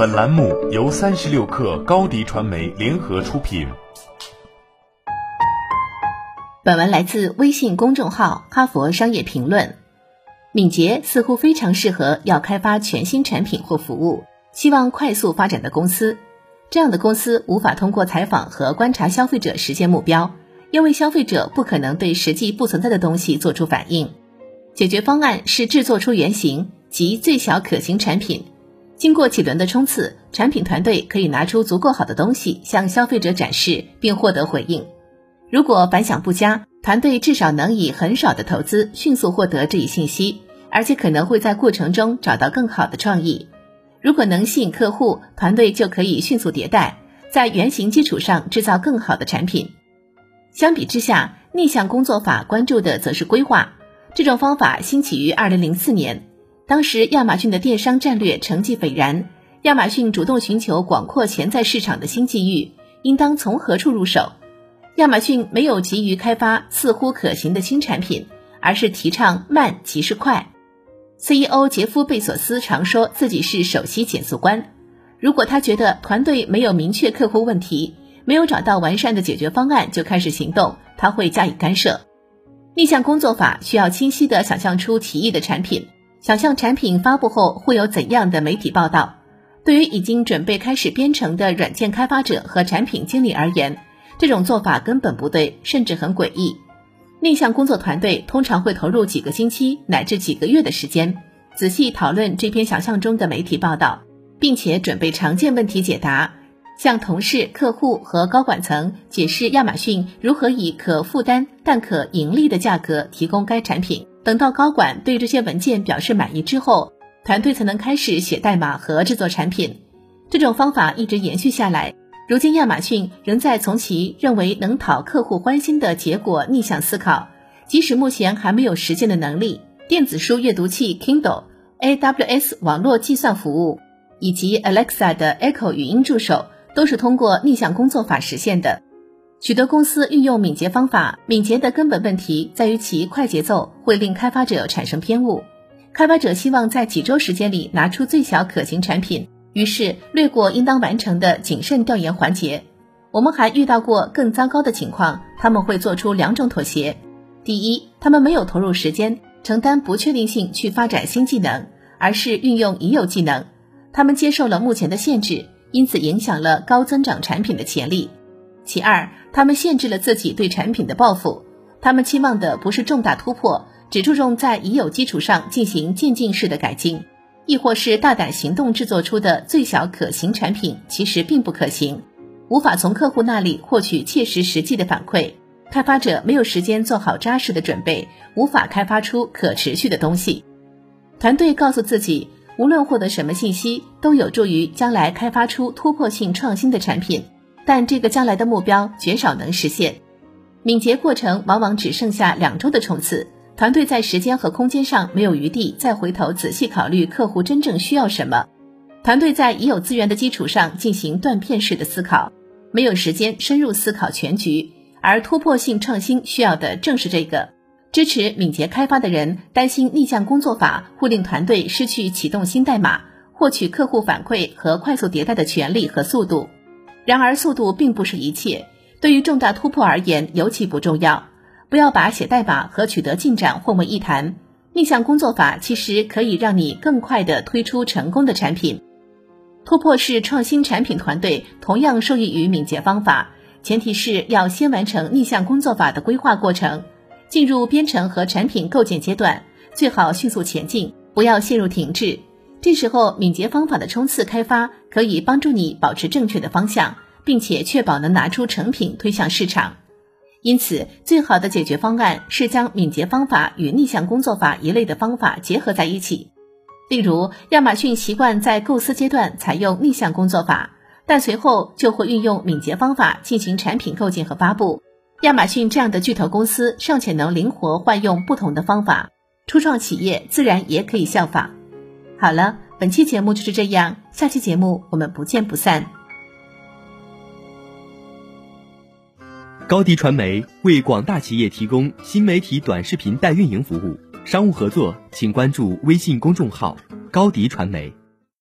本栏目由三十六氪高低传媒联合出品。本文来自微信公众号《哈佛商业评论》。敏捷似乎非常适合要开发全新产品或服务、希望快速发展的公司。这样的公司无法通过采访和观察消费者实现目标，因为消费者不可能对实际不存在的东西做出反应。解决方案是制作出原型及最小可行产品。经过几轮的冲刺，产品团队可以拿出足够好的东西向消费者展示，并获得回应。如果反响不佳，团队至少能以很少的投资迅速获得这一信息，而且可能会在过程中找到更好的创意。如果能吸引客户，团队就可以迅速迭代，在原型基础上制造更好的产品。相比之下，逆向工作法关注的则是规划。这种方法兴起于2004年。当时亚马逊的电商战略成绩斐然，亚马逊主动寻求广阔潜在市场的新机遇，应当从何处入手？亚马逊没有急于开发似乎可行的新产品，而是提倡慢即是快。CEO 杰夫·贝索斯常说自己是首席减速官。如果他觉得团队没有明确客户问题，没有找到完善的解决方案就开始行动，他会加以干涉。逆向工作法需要清晰地想象出奇异的产品。想象产品发布后会有怎样的媒体报道？对于已经准备开始编程的软件开发者和产品经理而言，这种做法根本不对，甚至很诡异。逆向工作团队通常会投入几个星期乃至几个月的时间，仔细讨论这篇想象中的媒体报道，并且准备常见问题解答，向同事、客户和高管层解释亚马逊如何以可负担但可盈利的价格提供该产品。等到高管对这些文件表示满意之后，团队才能开始写代码和制作产品。这种方法一直延续下来。如今，亚马逊仍在从其认为能讨客户欢心的结果逆向思考，即使目前还没有实现的能力。电子书阅读器 Kindle、AWS 网络计算服务以及 Alexa 的 Echo 语音助手都是通过逆向工作法实现的。许多公司运用敏捷方法，敏捷的根本问题在于其快节奏会令开发者产生偏误。开发者希望在几周时间里拿出最小可行产品，于是略过应当完成的谨慎调研环节。我们还遇到过更糟糕的情况，他们会做出两种妥协：第一，他们没有投入时间承担不确定性去发展新技能，而是运用已有技能；他们接受了目前的限制，因此影响了高增长产品的潜力。其二，他们限制了自己对产品的抱负。他们期望的不是重大突破，只注重在已有基础上进行渐进式的改进，亦或是大胆行动制作出的最小可行产品，其实并不可行，无法从客户那里获取切实实际的反馈。开发者没有时间做好扎实的准备，无法开发出可持续的东西。团队告诉自己，无论获得什么信息，都有助于将来开发出突破性创新的产品。但这个将来的目标绝少能实现，敏捷过程往往只剩下两周的冲刺，团队在时间和空间上没有余地再回头仔细考虑客户真正需要什么，团队在已有资源的基础上进行断片式的思考，没有时间深入思考全局，而突破性创新需要的正是这个。支持敏捷开发的人担心逆向工作法会令团队失去启动新代码、获取客户反馈和快速迭代的权利和速度。然而，速度并不是一切，对于重大突破而言尤其不重要。不要把写代码和取得进展混为一谈。逆向工作法其实可以让你更快地推出成功的产品。突破式创新产品团队同样受益于敏捷方法，前提是要先完成逆向工作法的规划过程，进入编程和产品构建阶段，最好迅速前进，不要陷入停滞。这时候，敏捷方法的冲刺开发可以帮助你保持正确的方向，并且确保能拿出成品推向市场。因此，最好的解决方案是将敏捷方法与逆向工作法一类的方法结合在一起。例如，亚马逊习惯在构思阶段采用逆向工作法，但随后就会运用敏捷方法进行产品构建和发布。亚马逊这样的巨头公司尚且能灵活换用不同的方法，初创企业自然也可以效仿。好了，本期节目就是这样，下期节目我们不见不散。高迪传媒为广大企业提供新媒体短视频代运营服务，商务合作请关注微信公众号高迪传媒。